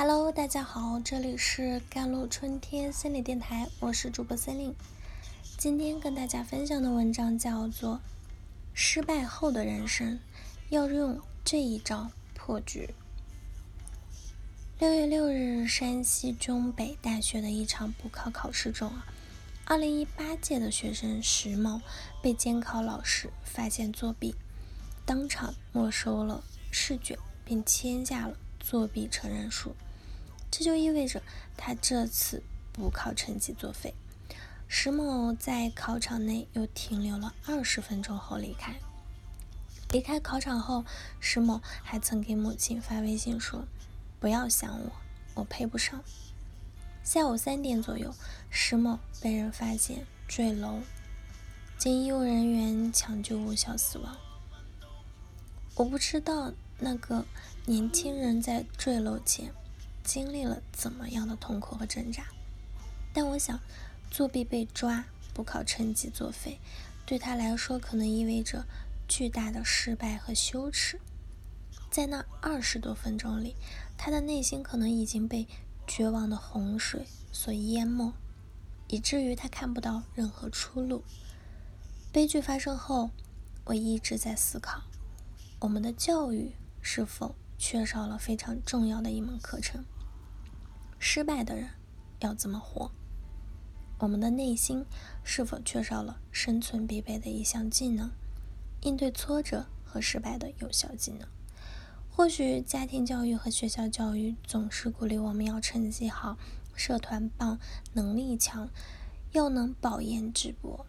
Hello，大家好，这里是甘露春天心理电台，我是主播森林。今天跟大家分享的文章叫做《失败后的人生要用这一招破局》。六月六日，山西中北大学的一场补考考试中啊，二零一八届的学生石某被监考老师发现作弊，当场没收了试卷，并签下了作弊承认书。这就意味着他这次补考成绩作废。石某在考场内又停留了二十分钟后离开。离开考场后，石某还曾给母亲发微信说。不要想我，我配不上。下午三点左右，石某被人发现坠楼，经医务人员抢救无效死亡。我不知道那个年轻人在坠楼前经历了怎么样的痛苦和挣扎，但我想，作弊被抓，补考成绩作废，对他来说可能意味着巨大的失败和羞耻。在那二十多分钟里，他的内心可能已经被绝望的洪水所淹没，以至于他看不到任何出路。悲剧发生后，我一直在思考：我们的教育是否缺少了非常重要的一门课程？失败的人要怎么活？我们的内心是否缺少了生存必备的一项技能——应对挫折和失败的有效技能？或许家庭教育和学校教育总是鼓励我们要成绩好、社团棒、能力强，要能保研直博。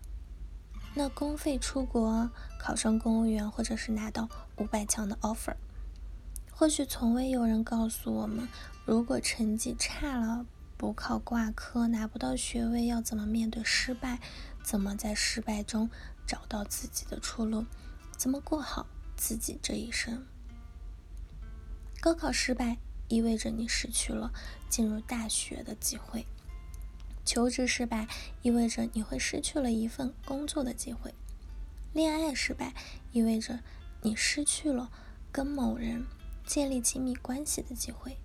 那公费出国考上公务员，或者是拿到五百强的 offer。或许从未有人告诉我们，如果成绩差了，补考挂科拿不到学位，要怎么面对失败？怎么在失败中找到自己的出路？怎么过好自己这一生？高考失败意味着你失去了进入大学的机会，求职失败意味着你会失去了一份工作的机会，恋爱失败意味着你失去了跟某人建立亲密关系的机会。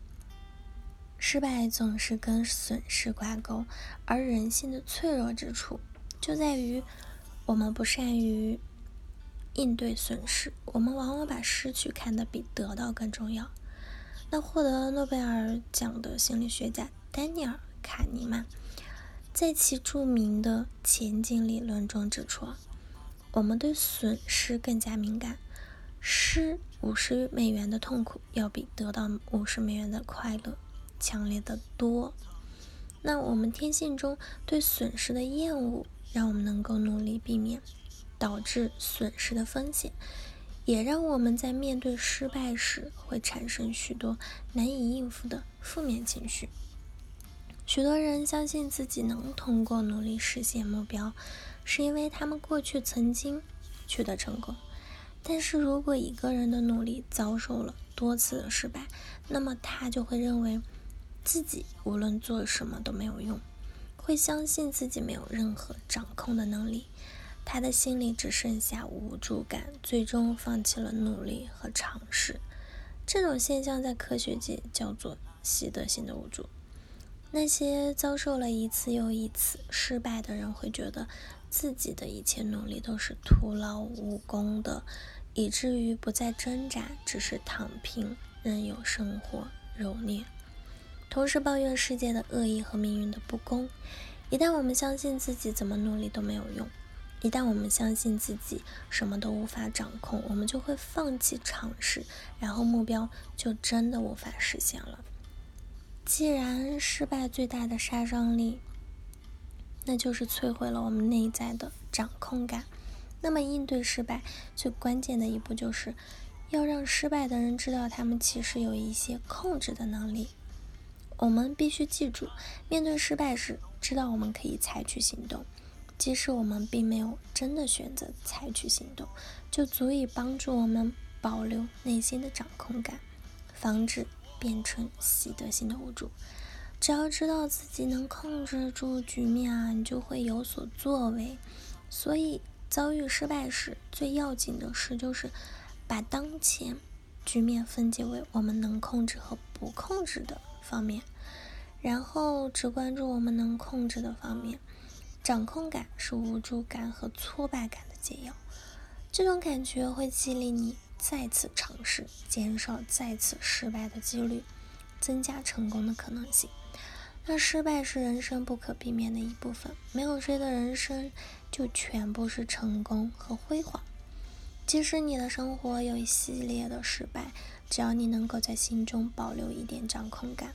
失败总是跟损失挂钩，而人性的脆弱之处就在于我们不善于应对损失，我们往往把失去看得比得到更重要。那获得诺贝尔奖的心理学家丹尼尔·卡尼曼，在其著名的前景理论中指出，我们对损失更加敏感，失五十美元的痛苦要比得到五十美元的快乐强烈的多。那我们天性中对损失的厌恶，让我们能够努力避免导致损失的风险。也让我们在面对失败时会产生许多难以应付的负面情绪。许多人相信自己能通过努力实现目标，是因为他们过去曾经取得成功。但是如果一个人的努力遭受了多次的失败，那么他就会认为自己无论做什么都没有用，会相信自己没有任何掌控的能力。他的心里只剩下无助感，最终放弃了努力和尝试。这种现象在科学界叫做习得性的无助。那些遭受了一次又一次失败的人，会觉得自己的一切努力都是徒劳无功的，以至于不再挣扎，只是躺平，任由生活蹂躏，同时抱怨世界的恶意和命运的不公。一旦我们相信自己怎么努力都没有用。一旦我们相信自己什么都无法掌控，我们就会放弃尝试，然后目标就真的无法实现了。既然失败最大的杀伤力，那就是摧毁了我们内在的掌控感。那么，应对失败最关键的一步，就是要让失败的人知道，他们其实有一些控制的能力。我们必须记住，面对失败时，知道我们可以采取行动。即使我们并没有真的选择采取行动，就足以帮助我们保留内心的掌控感，防止变成习得性的无助。只要知道自己能控制住局面啊，你就会有所作为。所以，遭遇失败时，最要紧的事就是把当前局面分解为我们能控制和不控制的方面，然后只关注我们能控制的方面。掌控感是无助感和挫败感的解药，这种感觉会激励你再次尝试，减少再次失败的几率，增加成功的可能性。那失败是人生不可避免的一部分，没有谁的人生就全部是成功和辉煌。即使你的生活有一系列的失败，只要你能够在心中保留一点掌控感，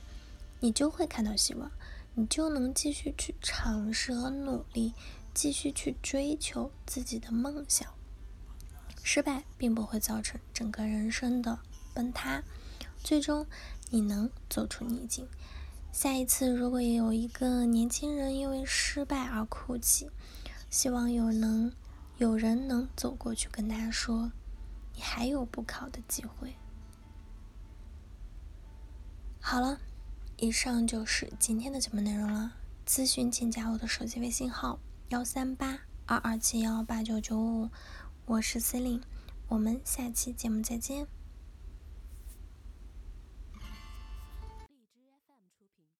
你就会看到希望。你就能继续去尝试和努力，继续去追求自己的梦想。失败并不会造成整个人生的崩塌，最终你能走出逆境。下一次如果有一个年轻人因为失败而哭泣，希望有能有人能走过去跟他说：“你还有补考的机会。”好了。以上就是今天的节目内容了。咨询请加我的手机微信号：幺三八二二七幺八九九五，我是司令，我们下期节目再见。